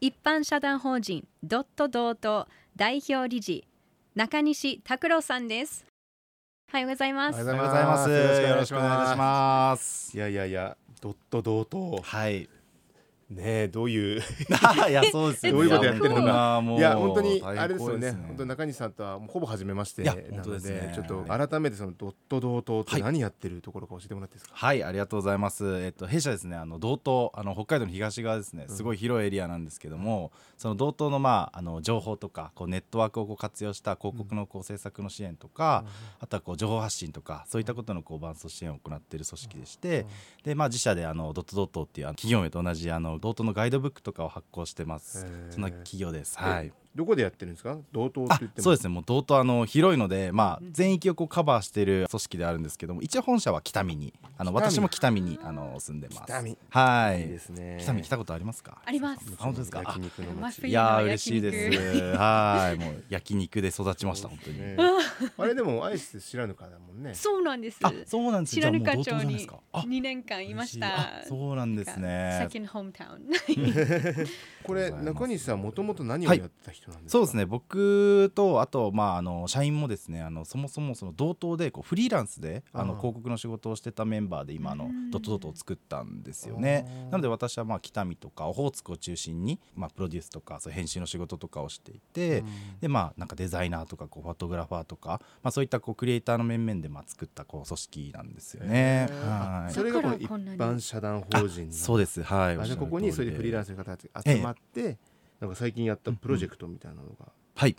一般社団法人ドットドート代表理事中西拓郎さんですおはようございますおはようございます。よろしくお願いします。いやいやいや、ドット同等。はい。ねえ、どういう。いや、そうですよ。どういうことやってるのかかいや、本当に、あれですよね。大変本当に中西さんとは、もうほぼ初めまして。な本当ので、ねちょっと改めて、そのドット同等って何やってるところか教えてもらっていいですか？はい、ありがとうございます。えっと弊社ですね、あの道東、あの北海道の東側ですね、すごい広いエリアなんですけども、その道東のまああの情報とか、こうネットワークをこう活用した広告のこう制作の支援とか、あとはこう情報発信とか、そういったことのこう伴走支援を行っている組織でして、でまあ自社であのドットドットっていうあの企業名と同じあの道東のガイドブックとかを発行してます。そんな企業です。はい。どこでやってるんですか？同等ってあ言っても。そうですね。もう道東あの広いので、まあ、全域をこうカバーしている組織であるんですけども一応本社は北見にあの北見。私も北見にあの住んでます。北見。はい。いいですね。北見来たことありますか？あります。あ本当ですか？焼肉の街。あ冬いやーの嬉しいです。はい。もう焼肉で育ちました本当に、ねあれでも、アイス知らぬかだもんね。そうなんです。あそうなんです知らぬかじゃあもう道東じゃないで町にすか？あ2年間いました。そうなんですね。second hometown これ、中西さん、もともと何をやってた人？なんですか？そうですね。僕とあと、まあ、あの社員もですねあのそもそもその同等でこうフリーランスであの広告の仕事をしてたメンバーで今あのうん。ドットドットを作ったんですよね。なので私はまあ北見とかオホーツクを中心に、まあ、プロデュースとかそう編集の仕事とかをしていて、うん。でまあなんかデザイナーとかこうフォトグラファーとか、まあ、そういったこうクリエイターの面々でまあ作ったこう組織なんですよね。はい。それがこの一般社団法人の。そうです。はい。ここにそういうフリーランススの方たちが集まって、なんか最近やったプロジェクトみたいなのがはい。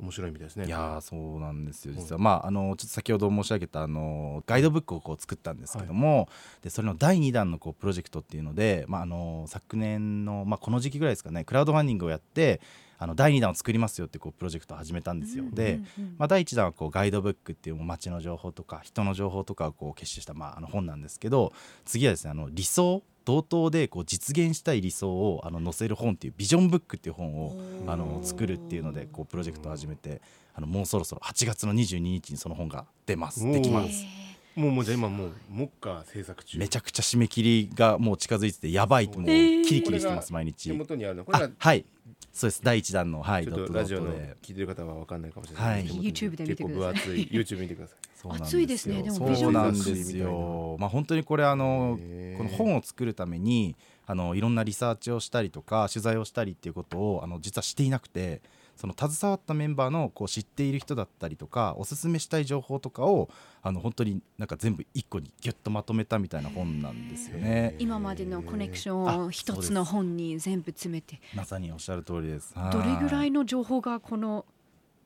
面白いみたいですね。いやーそうなんですようん。実は、まああのちょっと先ほど申し上げたあのガイドブックをこう作ったんですけども、でそれの第2弾のこうプロジェクトっていうので、まあ、あの昨年の、まあ、この時期ぐらいですかねクラウドファンディングをやってあの第2弾を作りますよってこうプロジェクトを始めたんですよ。で、うんうんまあ、第1弾はこうガイドブックっていう街の情報とか人の情報とかをこう結集した、まあ、あの本なんですけど次はですねあの理想同等でこう実現したい理想をあの載せる本っていうビジョンブックっていう本をあの作るっていうのでこうプロジェクトを始めてあのもうそろそろ8月の22日にその本が出ます。できます。もうもうじゃあ今もう目下制作中。めちゃくちゃ締め切りがもう近づいててやばいともうキリキリしてます毎手日元にあるの。これあがはいそうです。第1弾のはいちょっとラジオで聞いてる方は分かんないかもしれない。はい。手元に YouTube で見てください結構分厚い。YouTube 見てください。そうなん熱いですねでもそうビジョンなんですよ。まあ本当にこれあのこの本を作るためにあのいろんなリサーチをしたりとか取材をしたりっていうことをあの実はしていなくてその携わったメンバーのこう知っている人だったりとかおすすめしたい情報とかをあの本当になんか全部一個にギュッとまとめたみたいな本なんですよね。今までのコネクションをあ一つの本に全部詰めて。まさにおっしゃる通りです。どれぐらいいの情報がこの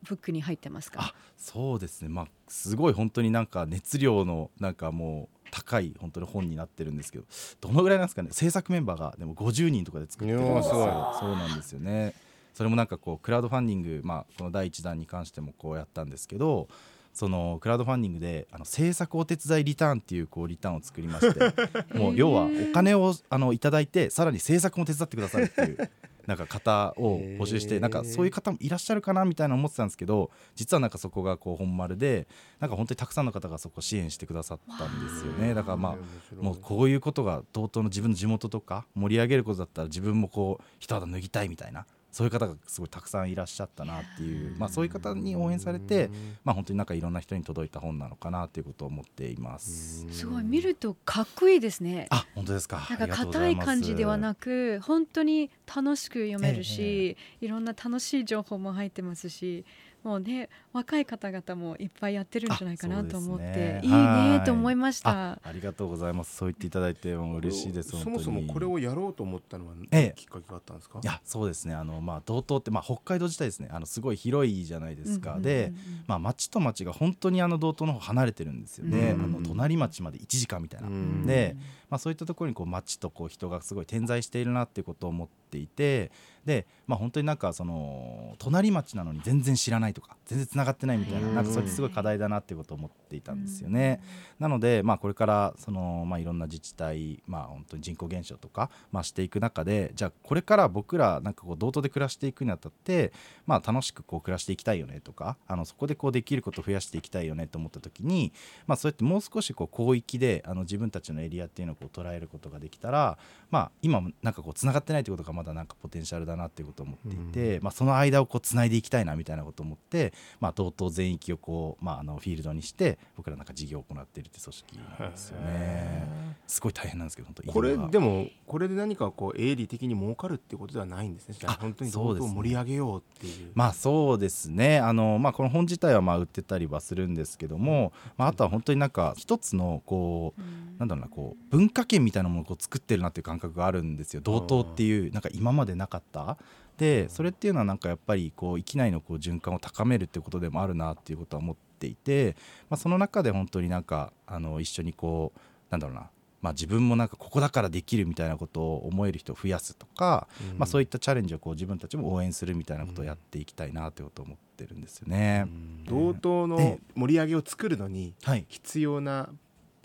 ブックに入ってますか？あそうですね。まあすごい本当になんか熱量のなんかもう高い本当に本になってるんですけどどのぐらいなんですかね？制作メンバーがでも50人とかで作ってるんですよ。そうなんですよねそれもなんかこうクラウドファンディング、まあ、この第1弾に関してもこうやったんですけどそのクラウドファンディングであの制作お手伝いリターンっていうこうリターンを作りまして もう要はお金をあのいただいてさらに制作も手伝ってくださいっていうなんか方を募集してなんかそういう方もいらっしゃるかなみたいな思ってたんですけど実はなんかそこがこう本丸でなんか本当にたくさんの方がそこ支援してくださったんですよね。だからまあもうこういうことが同等の自分の地元とか盛り上げることだったら自分もこう一肌脱ぎたいみたいなそういう方がすごいたくさんいらっしゃったなっていう、まあ、そういう方に応援されて、まあ、本当になんかいろんな人に届いた本なのかなということを思っています。すごい見るとかっこいいですね。あ本当ですか。なんか硬い感じではなく本当に楽しく読めるし、いろんな楽しい情報も入ってますしもうね若い方々もいっぱいやってるんじゃないかなと思って、ね。いいはいねと思いました。あ。ありがとうございます。そう言っていただいてもう嬉しいですそ本当に。もそもこれをやろうと思ったのはええきっかけがあったんですか？いやそうですね。あの、まあ、道東って、まあ、北海道自体ですね。あのすごい広いじゃないですか、で、まあ、町と町が本当にあの道東の方離れてるんですよね、うんあの隣町まで1時間みたいな、うん。で、まあ、そういったところにこう町とこう人がすごい点在しているなっていうことを思ってっていてで、まあ、本当になんかその隣町なのに全然知らないとか全然つながってないみたいななんかそれってすごい課題だなっていうことを思っていたんですよね。なので、まあ、これからその、まあ、いろんな自治体、まあ、本当に人口減少とか、まあ、していく中でじゃあこれから僕らなんかこう同等で暮らしていくにあたって、まあ、楽しくこう暮らしていきたいよねとかあのそこでこうできることを増やしていきたいよねと思った時に、まあ、そうやってもう少しこう広域であの自分たちのエリアっていうのをこう捉えることができたら、まあ、今もなんかこうつながってないってことがまだなんかポテンシャルだなっていうことを思っていて、まあ、その間をこうつないでいきたいなみたいなことを思って、まあ、同等全域をこう、まあ、あのフィールドにして僕らなんか事業を行っているって組織なんですよね。すごい大変なんですけど本当これもでもこれで何かこう営利的に儲かるってことではないんですね。ああ本当にそうですね。同等を盛り上げようっていう。まあそうですね。あの、まあ、この本自体はまあ売ってたりはするんですけども、まあ、あとは本当になんか一つのこうなんだろうなこう文化圏みたいなものをこう作ってるなっていう感覚があるんですよ。同等っていうなんか今までなかった？でそれっていうのはなんかやっぱりこう域内のこう循環を高めるっていうことでもあるなっていうことは思っていて、まあ、その中で本当になんかあの一緒にこうなんだろうなまあ、自分もなんかここだからできるみたいなことを思える人を増やすとか、うん。まあ、そういったチャレンジをこう自分たちも応援するみたいなことをやっていきたいなということを思ってるんですよね。同等のえ盛り上げを作るのにはい、必要な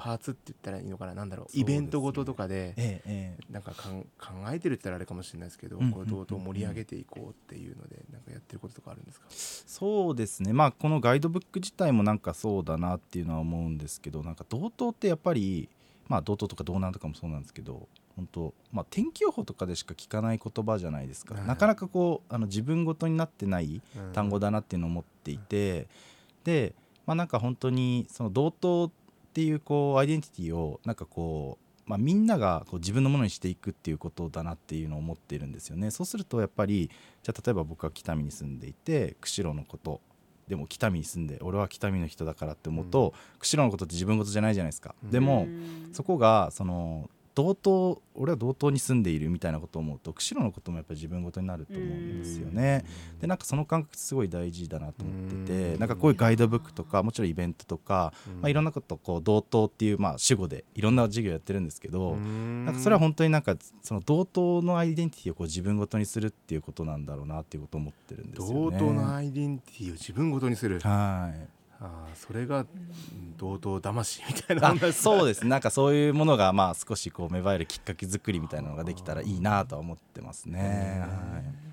パーツって言ったらいいのかな？なんだろう？ね。イベントごととかでええええ。なんかかん考えてるって言ったらあれかもしれないですけど、うんうんこう同等盛り上げていこうっていうのでなんかやってることとかあるんですか、そうですね。まあこのガイドブック自体もなんかそうだなっていうのは思うんですけどなんか同等ってやっぱりまあ同等とか道南とかもそうなんですけど本当まあ天気予報とかでしか聞かない言葉じゃないですか、はい。なかなかこうあの自分ごとになってないうん。単語だなっていうのを思っていて、でまあなんか本当にその同等っていうこうアイデンティティをなんかこう、まあ、みんながこう自分のものにしていくっていうことだなっていうのを思っているんですよね。そうするとやっぱりじゃあ例えば僕は北見に住んでいて釧路のことでも北見に住んで俺は北見の人だからって思うと、釧路のことって自分事じゃないじゃないですか、うん。でもそこがその同等俺は同等に住んでいるみたいなことを思うと釧路のこともやっぱり自分事になると思うんですよね。でなんかその感覚すごい大事だなと思っててうん。なんかこういうガイドブックとかもちろんイベントとか、まあ、いろんなことこう同等っていうまあ主語でいろんな授業やってるんですけど、ななんかそれは本当になんかその同等のアイデンティティをこう自分ごとにするっていうことなんだろうなっていうことを思ってるんですよ同ね。等のアイデンティティを自分ごとにする。はいあーそれがうん。同等魂みたいなあものですそうです。ねなんかそういうものがまあ少しこう芽生えるきっかけ作りみたいなのができたらいいなとは思ってますね。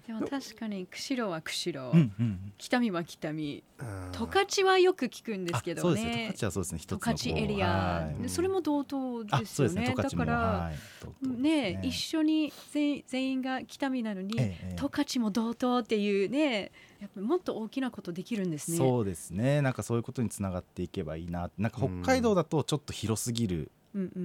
でも確かに釧路は釧路、はいうんうん。北見は北見。うん十勝はよく聞くんですけどあそうですね。ね十勝はそうですね。一十つのこう勝エリア、はい。でそれも同等あですそうですね。よねだから、はい。同等ですね。一緒に全全員が北見なのに、ええええ。十勝も同等っていうねやっぱもっと大きなことできるんですね。そうですね。なんかそういうことにつながっていけばいいな。なんか北海道だとちょっと広すぎる。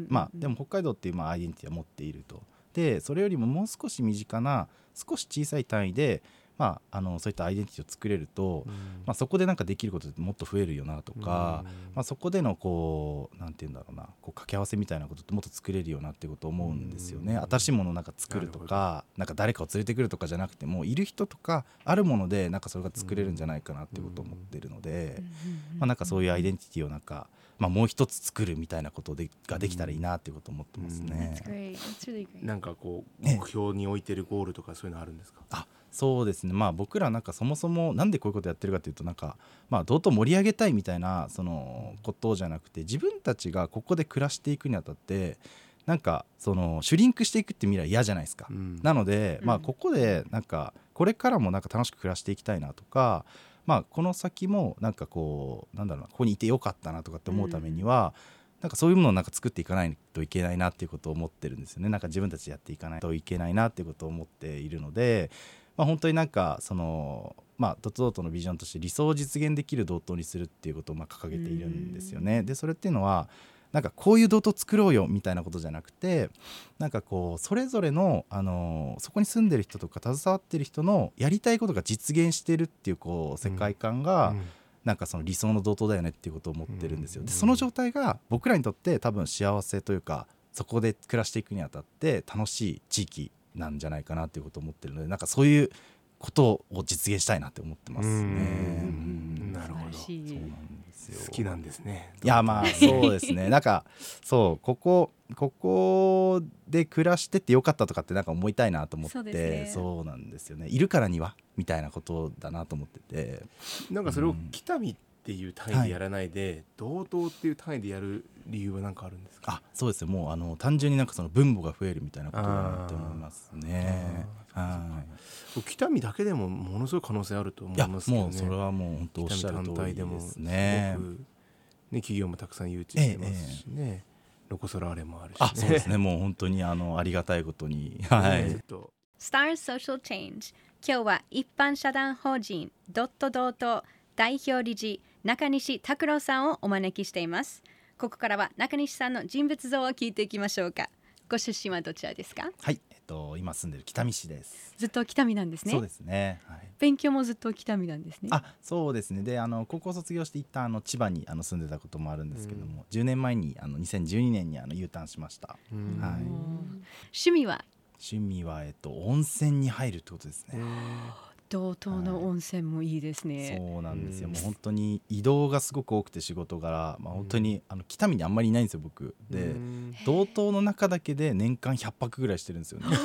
まあでも北海道っていうまあアイデンティティは持っていると。でそれよりももう少し身近な少し小さい単位で。まあ、あのそういったアイデンティティを作れると、うん。まあ、そこでなんかできることってもっと増えるよなとか、まあ、そこでのこうなんて言うんだろうなこう掛け合わせみたいなことってもっと作れるよなってことを思うんですよね。うん。新しいものをなんか作るとかなんか誰かを連れてくるとかじゃなくてもいる人とかあるものでなんかそれが作れるんじゃないかなってことを思ってるので、まあ、なんかそういうアイデンティティをなんか、まあ、もう一つ作るみたいなことでができたらいいなっていうことを思ってますね。なんかこうええ目標に置いてるゴールとかそういうのあるんですか？あそうですね。まあ僕らなんかそもそもなんでこういうことやってるかというとなんかまあ同等盛り上げたいみたいなそのことじゃなくて自分たちがここで暮らしていくにあたってなんかそのシュリンクしていくって未来嫌じゃないですか。うん。なので、うんまあ、ここでなんかこれからもなんか楽しく暮らしていきたいなとか、まあ、この先もなんかこうなんだろうなここにいてよかったなとかって思うためには、なんかそういうものをなんか作っていかないといけないなっていうことを思ってるんですよねなんか自分たちでやっていかないといけないなっていうことを思っているので、まあ、本当になんかその。まあ、ドットドットのビジョンとして理想を実現できる同等にするっていうことをまあ掲げているんですよね。でそれっていうのはなんかこういう同等作ろうよみたいなことじゃなくてなんかこうそれぞれの、あのそこに住んでる人とか携わってる人のやりたいことが実現してるっていうこう世界観が、うん。なんかその理想の同等だよねっていうことを思ってるんですよ。うん。でその状態が僕らにとって多分幸せというかそこで暮らしていくにあたって楽しい地域なんじゃないかなっていうことを思ってるのでなんかそういうことを実現したいなって思ってますね。なるほど。そうなんですですよ。好きなんですね。いやまあそうですね。なんかそうここここで暮らしててよかったとかってなんか思いたいなと思ってそうですね。そうなんですよね。いるからには？みたいなことだなと思ってて。なんかそれを北見っていう単位でやらないで、同等っていう単位でやる理由は何かあるんですか？あそうですねもうあの単純になんかその分母が増えるみたいなことだなって思いますね。は北見だけでもものすごい可能性あると思いますけどね。もうそれはもう本当おっしゃる通りで単体でもすねね企業もたくさん誘致してますしね、ロコ・ソラーレもあるし、ね、あそうですね。もう本当にあのありがたいことに。はい、ちょっと Star Social Change 今日は一般社団法人ドットドート代表理事中西拓郎さんをお招きしていますここからは中西さんの人物像を聞いていきましょうか。ご出身はどちらですか？はいえっと今住んでる北見市です。ずっと北見なんですね。そうですね。はい。勉強もずっと北見なんですね。あそうですね。であの高校卒業して一旦あの千葉にあの住んでたこともあるんですけども、10年前にあの2012年にあの U ターンしました。うん。はい。趣味は？趣味は、えっと、温泉に入るってことですえね、道東の温泉もいいですね、そうなんですよ、うん。もう本当に移動がすごく多くて仕事柄、まあ、本当に、あの北見にあんまりいないんですよ僕。ーでうん。道東の中だけで年間100泊ぐらいしてるんですよね。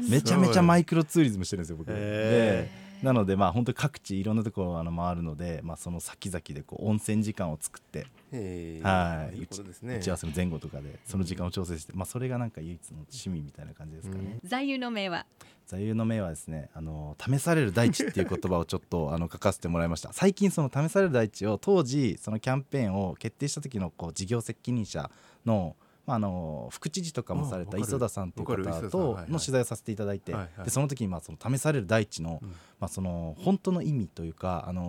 めちゃめちゃマイクロツーリズムしてるんですよ僕。でへなのでまあ本当に各地いろんなところあの回るので、まあ、その先々でこう温泉時間を作ってえー。はい。いいことですね。打ち合わせの前後とかでその時間を調整して、まあ、それがなんか唯一の趣味みたいな感じですかね、座右の銘は？座右の銘はですねあの試される大地っていう言葉をちょっと あの書かせてもらいました。最近その試される大地を当時そのキャンペーンを決定した時のこう事業責任者のまあ、あの副知事とかもされた磯田さんという方との取材をさせていただいて、でその時にまあその試される大地の,、うんまあ、その本当の意味というかあの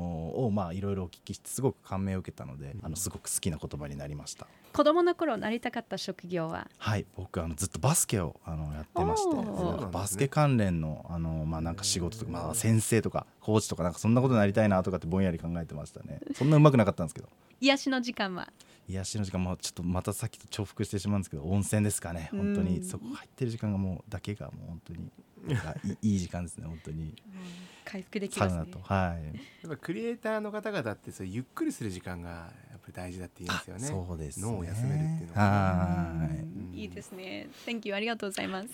をまあいろいろお聞きしてすごく感銘を受けたので、あのすごく好きな言葉になりました。子供の頃なりたかった職業は？はい、僕あのずっとバスケをあのやってましてバスケ関連のあの、まあ、なんか仕事とか、まあ、先生とかコーチとかなんかそんなことになりたいなとかってぼんやり考えてましたね。そんなうまくなかったんですけど。癒しの時間は？癒しの時間もちょっとまたさっきと重複してしまうんですけど温泉ですかね。本当うん。にそこ入ってる時間がもうだけがもう本当にいい時間ですね本当に。回復できますね。ナとはい。やっぱクリエイターの方々ってそうゆっくりする時間がやっぱり大事だって言いますよね。そうですね。脳を休めるっていうのは。はい。うん。いいですね。Thank you ありがとうございます。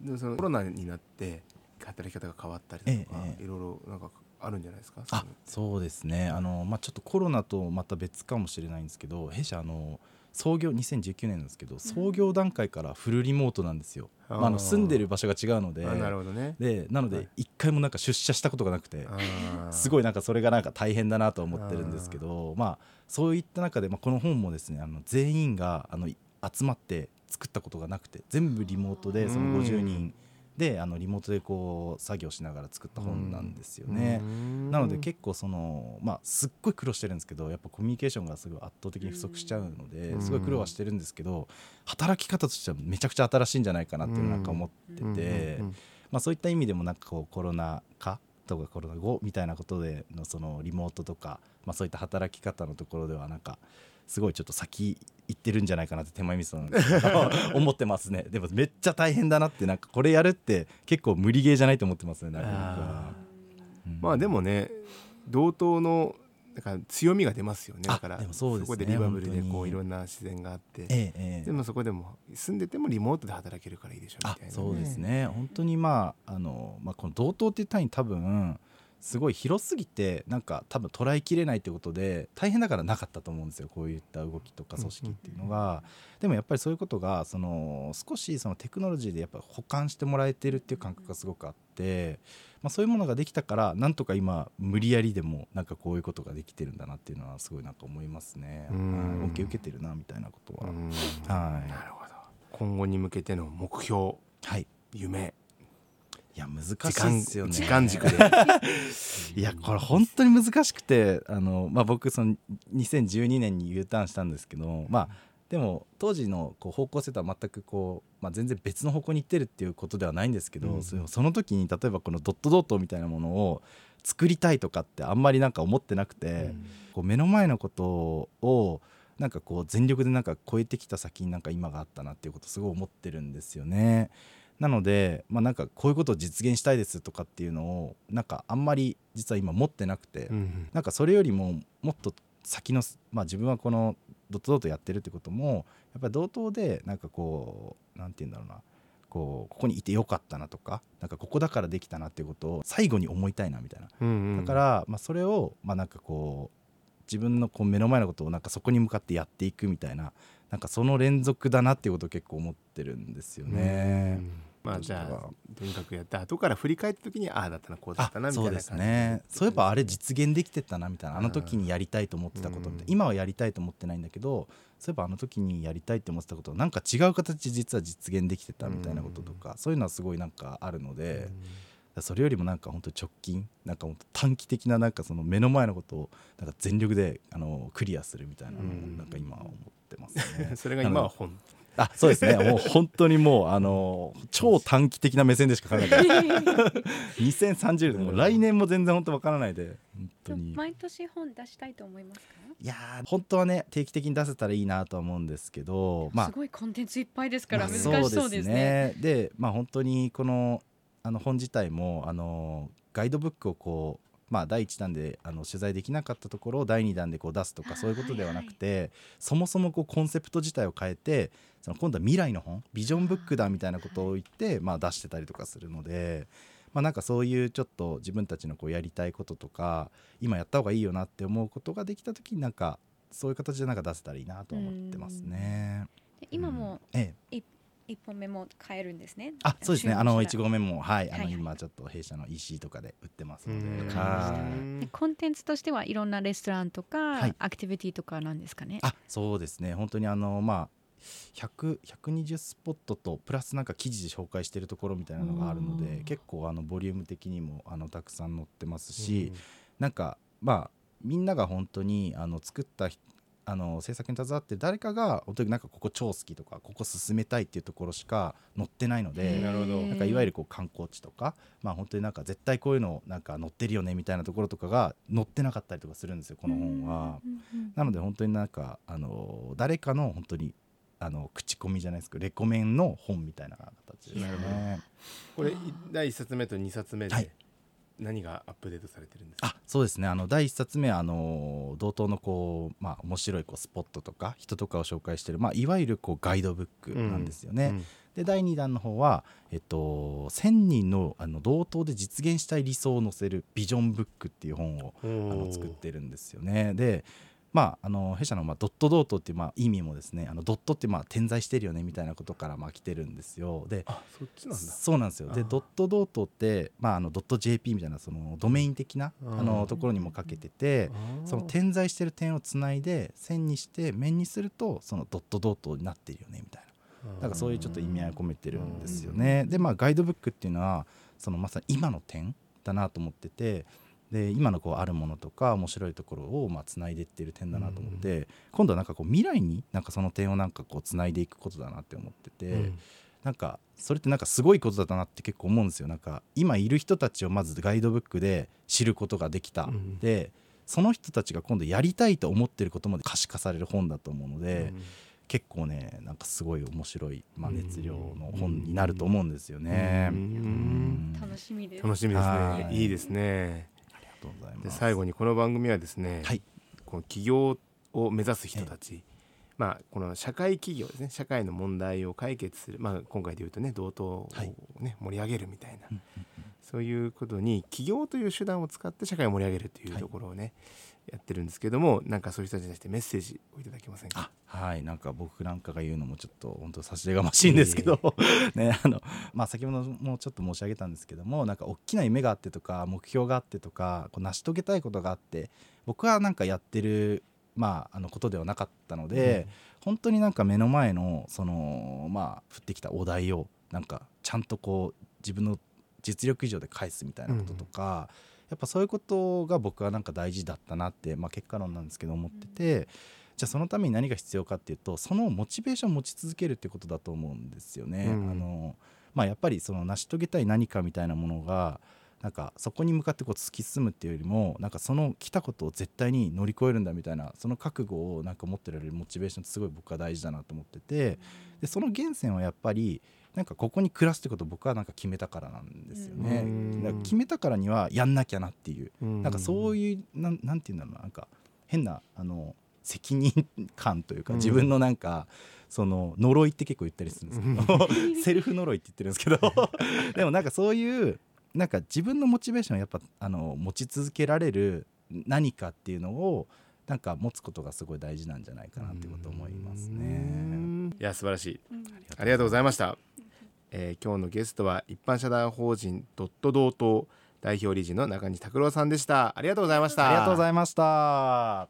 でもそのコロナになって働き方が変わったりとか、ええええ。いろいろなんかあるんじゃないですか？あそうですね。あの、まあ、ちょっとコロナとまた別かもしれないんですけど弊社あの創業2019年なんですけど創業段階からフルリモートなんですよ、あー。まあ、あの住んでる場所が違うのであなるほどね。でなのはい。で一回もなんか出社したことがなくて すい。ごいなんかそれがなんか大変だなと思ってるんですけどまあそういった中で、まあ、この本もですねあの全員があの集まって作ったことがなくて全部リモートでその50人であのリモートでこう作業しながら作った本なんですよね。なので結構そのまあすっごい苦労してるんですけどやっぱコミュニケーションがすごい圧倒的に不足しちゃうのでうん。すごい苦労はしてるんですけど働き方としてはめちゃくちゃ新しいんじゃないかなっていうなんか思っててまあそういった意味でもなんかこうコロナ禍とかコロナ後みたいなことでのそのリモートとかまあそういった働き方のところではなんかすごいちょっと先行ってるんじゃないかなって手前味噌なんですけど。思ってますね。でもめっちゃ大変だなって。なんかこれやるって結構無理ゲーじゃないと思ってますね。なんか僕はあうん。まあでもね同等のなんか強みが出ますよね。だからそね。こでリバブルでこういろんな自然があって。ええええ。でもそこでも住んでてもリモートで働けるからいいでしょみあたいな、そうですね。本当にまああの、まあ、この同等っていう単位多分すごい広すぎてなんか多分捉えきれないってことで大変だからなかったと思うんですよ。こういった動きとか組織っていうのが、でもやっぱりそういうことがその少しそのテクノロジーでやっぱ保管してもらえてるっていう感覚がすごくあって、まあ、そういうものができたからなんとか今無理やりでもなんかこういうことができてるんだなっていうのはすごいなんか思いますね。恩恵受けてるなみたいなことは、うん。はい。なるほど。今後に向けての目標。はい。夢いや難し時いで間すよね。時間軸で。いやこれ本当に難しくてあの、まあ、僕その2012年に U ターンしたんですけどまあでも当時のこう方向性とは全くこう、まあ、全然別の方向に行ってるっていうことではないんですけど、うん。その時に例えばこのドットドットみたいなものを作りたいとかってあんまりなんか思ってなくて、こう目の前のことをなんかこう全力でなんか超えてきた先になんか今があったなっていうことすごい思ってるんですよね。なので、まあ、なんかこういうことを実現したいですとかっていうのをなんかあんまり実は今持ってなくて、うんなんかそれよりももっと先の、まあ、自分はこのドットドットやってるってこともやっぱり同等でなんかこうなんて言うんだろうな。こうここにいてよかったなとかなんかここだからできたなっていうことを最後に思いたいなみたいな。うんうん。だから、まあ、それを、まあ、なんかこう自分のこう目の前のことをなんかそこに向かってやっていくみたいななんかその連続だなっていうことを結構思ってるんですよね。う。んまあじゃあとにかくやって後から振り返った時にああだったなこうだったなみたいなそうで。すねそういえばあれ実現できてたなみたいな。あの時にやりたいと思ってたことみたいな。うん今はやりたいと思ってないんだけどそういえばあの時にやりたいって思ってたことをなんか違う形で実は実現できてたみたいなこととかそういうのはすごいなんかあるのでそれよりもなんか本当直近なんか短期的ななんかその目の前のことをなんか全力であのクリアするみたいなのをうんなんか今は思ってますね。それが今は本あそうですね。もう本当にもうあの超短期的な目線でしか考えてない。2030年もう来年も全然本当わからないで。本当に。毎年本出したいと思いますか、いやー本当はね定期的に出せたらいいなとは思うんですけどまあ。すごいコンテンツいっぱいですからま難あしそうですね。でまあ本当にこのあの本自体もあのガイドブックをこうまあ、第1弾であの取材できなかったところを第2弾でこう出すとかそういうことではなくて、はいはい、そもそもこうコンセプト自体を変えてその今度は未来の本ビジョンブックだみたいなことを言って、まあ、出してたりとかするので。まあ、なんかそういうちょっと自分たちのこうやりたいこととか今やった方がいいよなって思うことができた時になんかそういう形でなんか出せたらいいなと思ってますね。今も1本目も買えるんですね。あそうですね。あの一号目も、はい、あの今ちょっと弊社の EC とかで売ってますので。コンテンツとしてはいろんなレストランとか、アクティビティとかなんですかね？あそうですね。本当にあのまあ120スポットとプラスなんか記事で紹介しているところみたいなのがあるので結構あのボリューム的にもあのたくさん載ってますし、なんかまあみんなが本当にあの作ったあの制作に携わってる誰かが本当になんかここ超好きとかここ進めたいっていうところしか載ってないのでなるほど。なんかいわゆるこう観光地とか、まあ、本当になんか絶対こういうのなんか載ってるよねみたいなところとかが載ってなかったりとかするんですよこの本は。なので本当になんかあの誰かの本当にあの口コミじゃないですけどレコメンの本みたいな形ですなるほね。これい。第一冊目と二冊目はい。で何がアップデートされてるんですか？あそうですね。あの第一冊目はあの同等のこう、まあ、面白いこうスポットとか人とかを紹介してる、まあ、いわゆるこうガイドブックなんですよね。で第2弾の方は、えっと、1,000人のあの同等で実現したい理想を載せるビジョンブックっていう本をうんあの作ってるんですよね。でまあ、あの弊社の、まあ、ドットドートっていう、まあ、意味もですねあのドットって、まあ、点在してるよねみたいなことから、まあ、来てるんですよ。であそっちなんだ。そうなんですよ。でドットドートって、まあ、あのドット JP みたいなそのドメイン的なうん。あのところにもかけててその点在してる点をつないで線にして面にするとそのドットドートになってるよねみたいな。だからそういうちょっと意味合いを込めてるんですよね。でまあガイドブックっていうのはそのまさに今の点だなと思っててで今のこうあるものとか面白いところをまあつないでってる点だなと思って、今度はなんかこう未来になんかその点をなんかこうつないでいくことだなって思ってて、うん。なんかそれってなんかすごいことだなって結構思うんですよ。なんか今いる人たちをまずガイドブックで知ることができた、うんでその人たちが今度やりたいと思ってることまで可視化される本だと思うので。結構ねなんかすごい面白い、まあ、熱量の本になると思うんですよね。うんうん楽しみです。楽しみですはい。ねいいですねとうございでます。最後にこの番組はですね、はい。この起業を目指す人たち、まあ、この社会企業ですね社会の問題を解決する、まあ、今回でいうとね同等を、はい。ね盛り上げるみたいな、うんうんそういうことに起業という手段を使って社会を盛り上げるというはいところをね、やってるんですけどもなんかそういう人たちに対してメッセージをいただけませんか？あはいなんか僕なんかが言うのもちょっと本当差し出がましいんですけど、ねあのまあ、先ほどもちょっと申し上げたんですけどもなんか大きな夢があってとか目標があってとかこう成し遂げたいことがあって僕はなんかやってる、まあ、あのことではなかったので、本当になんか目の前のそのまあ降ってきたお題をなんかちゃんとこう自分の実力以上で返すみたいなこととか、やっぱそういうことが僕はなんか大事だったなって、まあ、結果論なんですけど思ってて、じゃあそのために何が必要かっていうとそのモチベーションを持ち続けるってことだと思うんですよね。うん。あのまあ、やっぱりその成し遂げたい何かみたいなものがなんかそこに向かってこう突き進むっていうよりもなんかその来たことを絶対に乗り越えるんだみたいなその覚悟をなんか持ってられるモチベーションってすごい僕は大事だなと思っててでその源泉はやっぱりなんかここに暮らすってことを僕はなんか決めたからなんですよね。うん。だから決めたからにはやんなきゃなっていう。うん。なんかそういうなんなんていうんだろうななんか変なあの責任感というかうん。自分のなんか、その呪いって結構言ったりするんですけど。セルフ呪いって言ってるんですけど。でもなんかそういうなんか自分のモチベーションをやっぱあの持ち続けられる何かっていうのをなんか持つことがすごい大事なんじゃないかなっていうことを思いますうね。ん。いや素晴らしい。ありがとうございました、えー今日のゲストは一般社団法人ドット同等代表理事の中西拓郎さんでしたありがとうございましたありがとうございました。